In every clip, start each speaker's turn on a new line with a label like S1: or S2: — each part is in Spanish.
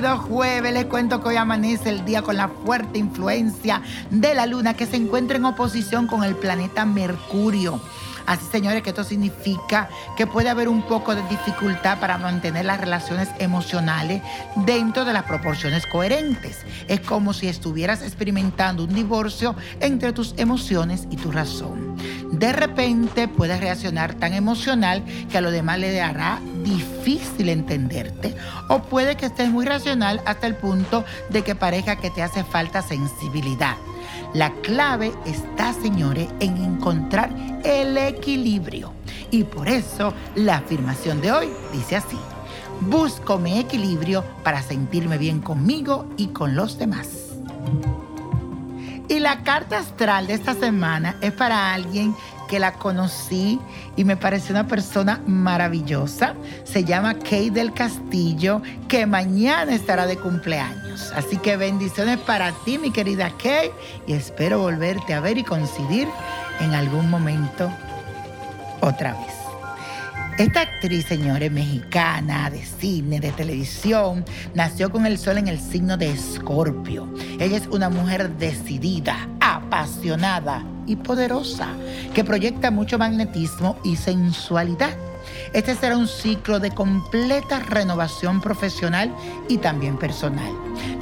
S1: Bendecido jueves, les cuento que hoy amanece el día con la fuerte influencia de la luna que se encuentra en oposición con el planeta Mercurio. Así, señores, que esto significa que puede haber un poco de dificultad para mantener las relaciones emocionales dentro de las proporciones coherentes. Es como si estuvieras experimentando un divorcio entre tus emociones y tu razón. De repente puedes reaccionar tan emocional que a lo demás le hará difícil entenderte o puede que estés muy racional hasta el punto de que parezca que te hace falta sensibilidad. La clave está, señores, en encontrar el equilibrio. Y por eso la afirmación de hoy dice así. Busco mi equilibrio para sentirme bien conmigo y con los demás. Y la carta astral de esta semana es para alguien que la conocí y me pareció una persona maravillosa. Se llama Kay del Castillo, que mañana estará de cumpleaños. Así que bendiciones para ti, mi querida Kay, y espero volverte a ver y coincidir en algún momento otra vez. Esta actriz, señores, mexicana, de cine, de televisión, nació con el sol en el signo de Escorpio. Ella es una mujer decidida, apasionada y poderosa, que proyecta mucho magnetismo y sensualidad. Este será un ciclo de completa renovación profesional y también personal.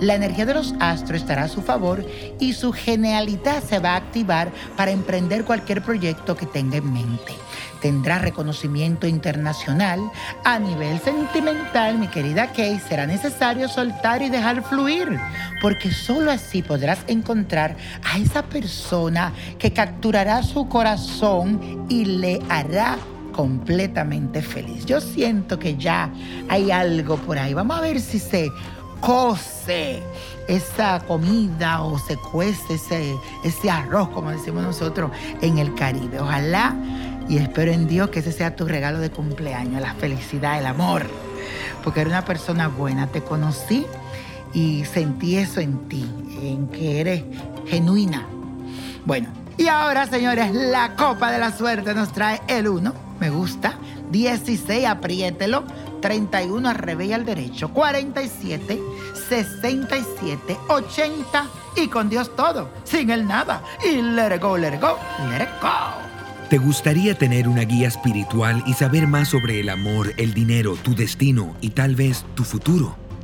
S1: La energía de los astros estará a su favor y su genialidad se va a activar para emprender cualquier proyecto que tenga en mente. Tendrá reconocimiento internacional. A nivel sentimental, mi querida Kay, será necesario soltar y dejar fluir, porque solo así podrás encontrar a esa persona que capturará su corazón y le hará completamente feliz. Yo siento que ya hay algo por ahí. Vamos a ver si se cose esa comida o se cuece ese, ese arroz, como decimos nosotros, en el Caribe. Ojalá y espero en Dios que ese sea tu regalo de cumpleaños, la felicidad, el amor. Porque eres una persona buena. Te conocí y sentí eso en ti, en que eres genuina. Bueno, y ahora, señores, la copa de la suerte nos trae el 1, me gusta, 16, apriételo, 31 al revés y al derecho, 47, 67, 80 y con Dios todo, sin el nada. Y let it go, let it go, let go.
S2: ¿Te gustaría tener una guía espiritual y saber más sobre el amor, el dinero, tu destino y tal vez tu futuro?